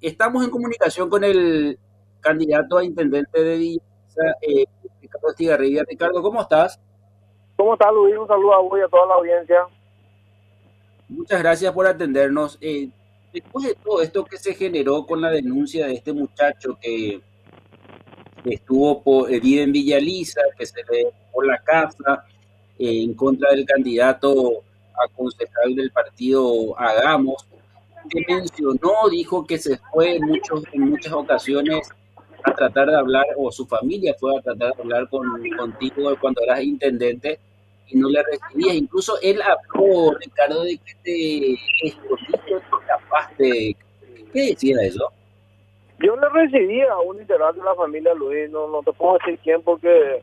estamos en comunicación con el candidato a intendente de Villa, eh, Ricardo Estigarribia. Ricardo, ¿cómo estás? ¿Cómo estás, Luis? Un saludo a vos y a toda la audiencia. Muchas gracias por atendernos. Eh, después de todo esto que se generó con la denuncia de este muchacho que estuvo por, eh, vive en Villa Lisa, que se le por la casa eh, en contra del candidato a concejal del partido Hagamos, que mencionó, dijo que se fue en, muchos, en muchas ocasiones a tratar de hablar, o su familia fue a tratar de hablar con, contigo cuando eras intendente y no le recibías. Incluso él habló, Ricardo, de que te escondiste capaz de... ¿Qué decía eso? Yo le recibí a un integrante de la familia Luis, no, no te puedo decir quién porque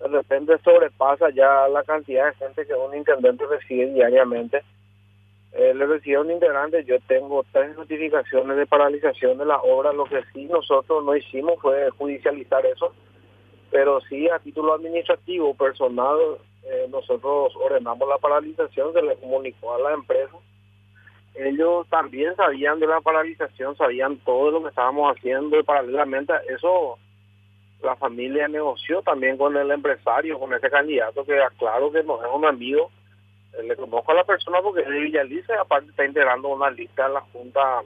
de repente sobrepasa ya la cantidad de gente que un intendente recibe diariamente. Eh, le recibí a un integrante, yo tengo tres notificaciones de paralización de la obra, lo que sí nosotros no hicimos fue judicializar eso, pero sí a título administrativo, personal, eh, nosotros ordenamos la paralización, se le comunicó a la empresa. Ellos también sabían de la paralización, sabían todo lo que estábamos haciendo y paralelamente eso la familia negoció también con el empresario, con ese candidato que aclaro que no es un amigo. Le conozco a la persona porque es de Villaliza y aparte está integrando una lista en la Junta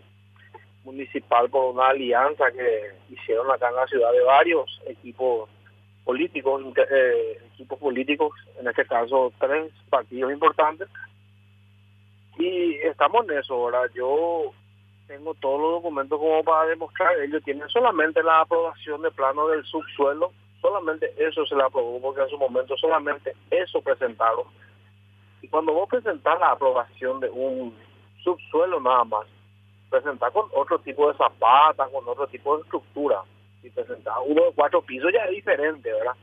Municipal por una alianza que hicieron acá en la ciudad de varios equipos políticos, eh, equipos políticos, en este caso tres partidos importantes. Y estamos en eso, ahora Yo tengo todos los documentos como para demostrar. Ellos tienen solamente la aprobación de plano del subsuelo, solamente eso se le aprobó, porque en su momento solamente eso presentaron. Y cuando vos presentás la aprobación de un subsuelo nada más, presentás con otro tipo de zapatas, con otro tipo de estructura. Si presentás uno de cuatro pisos ya es diferente, ¿verdad?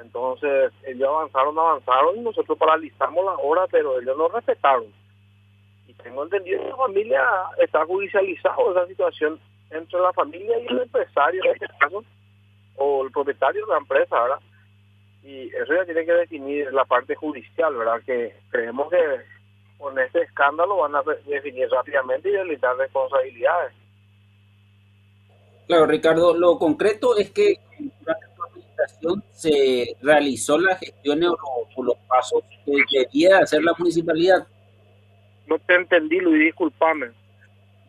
Entonces ellos avanzaron, avanzaron y nosotros paralizamos la obra, pero ellos no respetaron tengo entendido que la familia está judicializado esa situación entre la familia y el empresario en este caso, o el propietario de la empresa, ¿verdad? Y eso ya tiene que definir la parte judicial, ¿verdad? Que creemos que con este escándalo van a definir rápidamente y delitar responsabilidades. Claro, Ricardo, lo concreto es que durante la administración se realizó la gestión o los pasos que debía hacer la municipalidad no te entendí, Luis, discúlpame.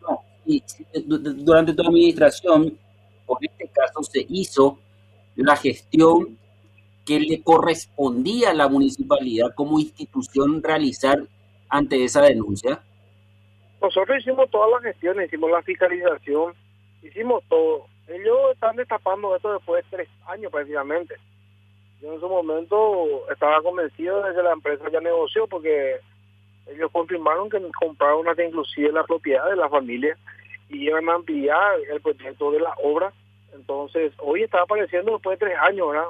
No, y durante tu administración, por este caso, se hizo la gestión que le correspondía a la municipalidad como institución realizar ante esa denuncia? Nosotros hicimos todas las gestiones, hicimos la fiscalización, hicimos todo. Ellos están destapando esto después de tres años prácticamente. Yo en su momento estaba convencido de que la empresa ya negoció porque ellos confirmaron que compraron una inclusive la propiedad de la familia y iban a ampliar el proyecto de la obra. Entonces, hoy está apareciendo después de tres años, ¿verdad?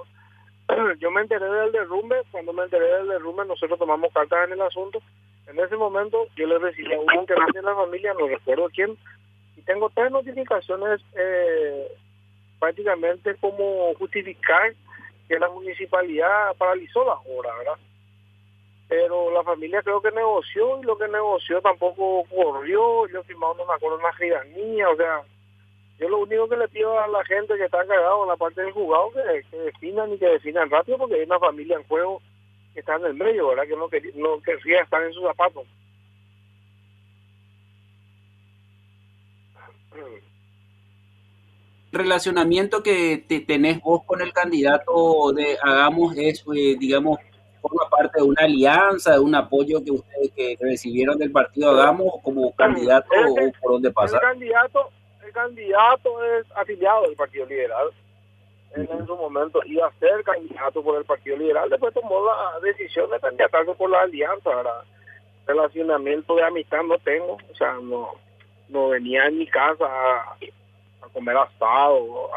Yo me enteré del derrumbe, cuando me enteré del derrumbe nosotros tomamos cartas en el asunto. En ese momento yo le recibí a un integrante de la familia, no recuerdo quién, y tengo tres notificaciones eh, prácticamente como justificar que la municipalidad paralizó la obra, ¿verdad? pero la familia creo que negoció y lo que negoció tampoco corrió, yo firmado no me acuerdo giranía, o sea, yo lo único que le pido a la gente que está cagado en la parte del jugado que, que definan y que definan rápido porque hay una familia en juego que está en el medio, ¿verdad? Que no, que, no querría estar en sus zapatos. relacionamiento que te tenés vos con el candidato de Hagamos es, eh, digamos, forma parte de una alianza, de un apoyo que ustedes que recibieron del partido Hagamos como candidato o por dónde pasa? El candidato, el candidato es afiliado del Partido Liberal. en su momento iba a ser candidato por el Partido Liberal, después tomó la decisión de candidatarse por la alianza. Relacionamiento de amistad no tengo, o sea, no, no venía en mi casa a, comer asado,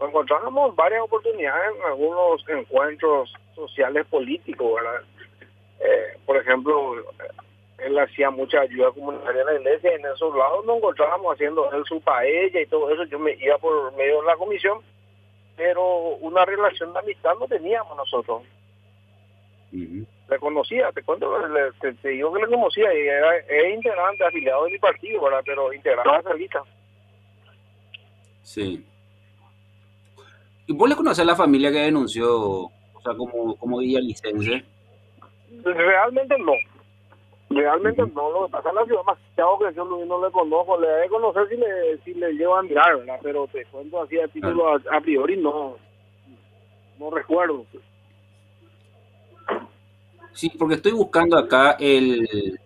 encontramos varias oportunidades en algunos encuentros sociales políticos, ¿verdad? Eh, por ejemplo, él hacía mucha ayuda comunitaria en la iglesia y en esos lados nos encontrábamos haciendo él su paella y todo eso. Yo me iba por medio de la comisión, pero una relación de amistad no teníamos nosotros. le conocía, te cuento, te, te, digo que le conocía y era, es integrante, afiliado de mi partido, ¿verdad? Pero integrante a la lista. Sí. ¿Y vos le conocés a la familia que denunció, o sea, como, como licencia? Realmente no. Realmente no. Lo que pasa en la ciudad más que yo no, le conozco. Le de conocer si le, si le llevo a mirar, ¿verdad? Pero te cuento así a título a, a, priori no, no recuerdo. Sí, porque estoy buscando acá el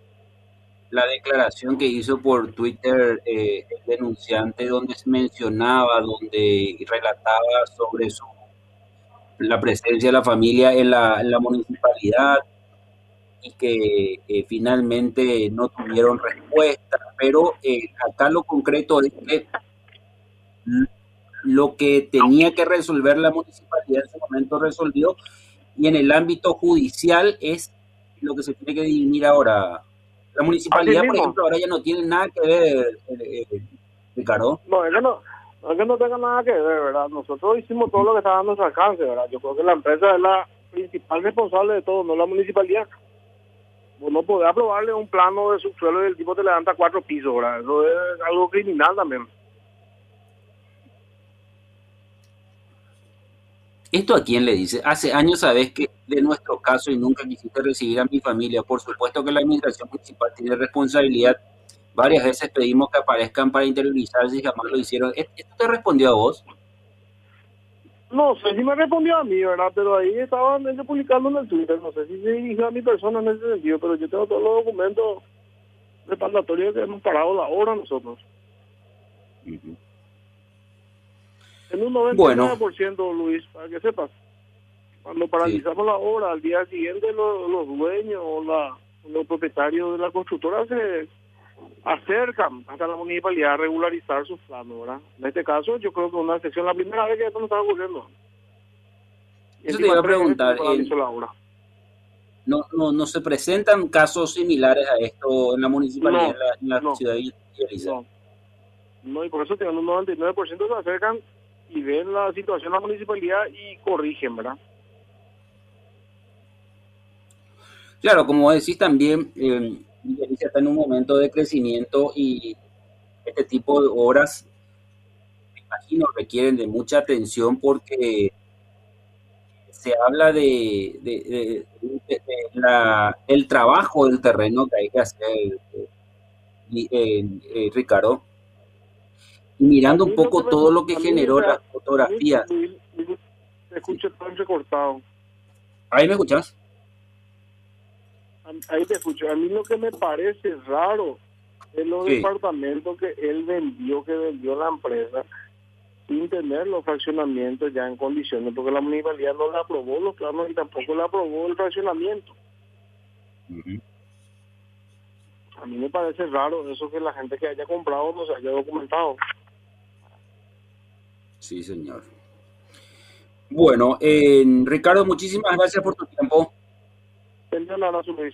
la declaración que hizo por Twitter eh, el denunciante donde se mencionaba, donde relataba sobre su la presencia de la familia en la, en la municipalidad y que eh, finalmente no tuvieron respuesta. Pero eh, acá lo concreto es que lo que tenía que resolver la municipalidad en ese momento resolvió y en el ámbito judicial es lo que se tiene que dirimir ahora. La municipalidad, por ejemplo, ahora ya no tiene nada que ver, eh, eh, Ricardo. No, que no, es que no tenga nada que ver, ¿verdad? Nosotros hicimos todo lo que estaba a nuestro alcance, ¿verdad? Yo creo que la empresa es la principal responsable de todo, no la municipalidad. No puede aprobarle un plano de subsuelo y el tipo te levanta cuatro pisos, ¿verdad? Eso es algo criminal también. ¿Esto a quién le dice? Hace años sabes que de nuestro caso y nunca quisiste recibir a mi familia. Por supuesto que la administración municipal tiene responsabilidad. Varias veces pedimos que aparezcan para interiorizarse y jamás lo hicieron. ¿Esto te respondió a vos? No sé si me respondió a mí, ¿verdad? Pero ahí estaban ellos publicando en el Twitter. No sé si se dirigió a mi persona en ese sentido, pero yo tengo todos los documentos respaldatorios que hemos parado la hora nosotros. En un 99%, Luis, para que sepas. Cuando paralizamos la obra, al día siguiente los, dueños o la, los propietarios de la constructora se acercan hasta la municipalidad a regularizar sus planos, ¿verdad? En este caso, yo creo que una excepción, la primera vez que esto no está ocurriendo. Eso te iba a preguntar. no, no, ¿No se presentan casos similares a esto en la municipalidad, en la, ciudad de No. no, y por eso tienen un 99% se acercan y ven la situación en la municipalidad y corrigen, ¿verdad? Claro, como decís también, eh, está en un momento de crecimiento y este tipo de obras, me imagino, requieren de mucha atención porque se habla de, de, la, el trabajo del terreno que hay que hacer, eh, eh, Ricardo mirando un poco todo lo que generó las fotografías. Te escucho todo entrecortado. ¿Ahí me escuchas? Ahí te escucho. A mí lo que me parece raro es los departamentos que él vendió, que vendió la empresa, sin tener los fraccionamientos ya en condiciones, porque la municipalidad no le aprobó los planos y tampoco le aprobó el fraccionamiento. A mí me parece raro eso que la gente que haya comprado no se haya documentado. Sí, señor. Bueno, eh, Ricardo, muchísimas gracias por tu tiempo. Luis.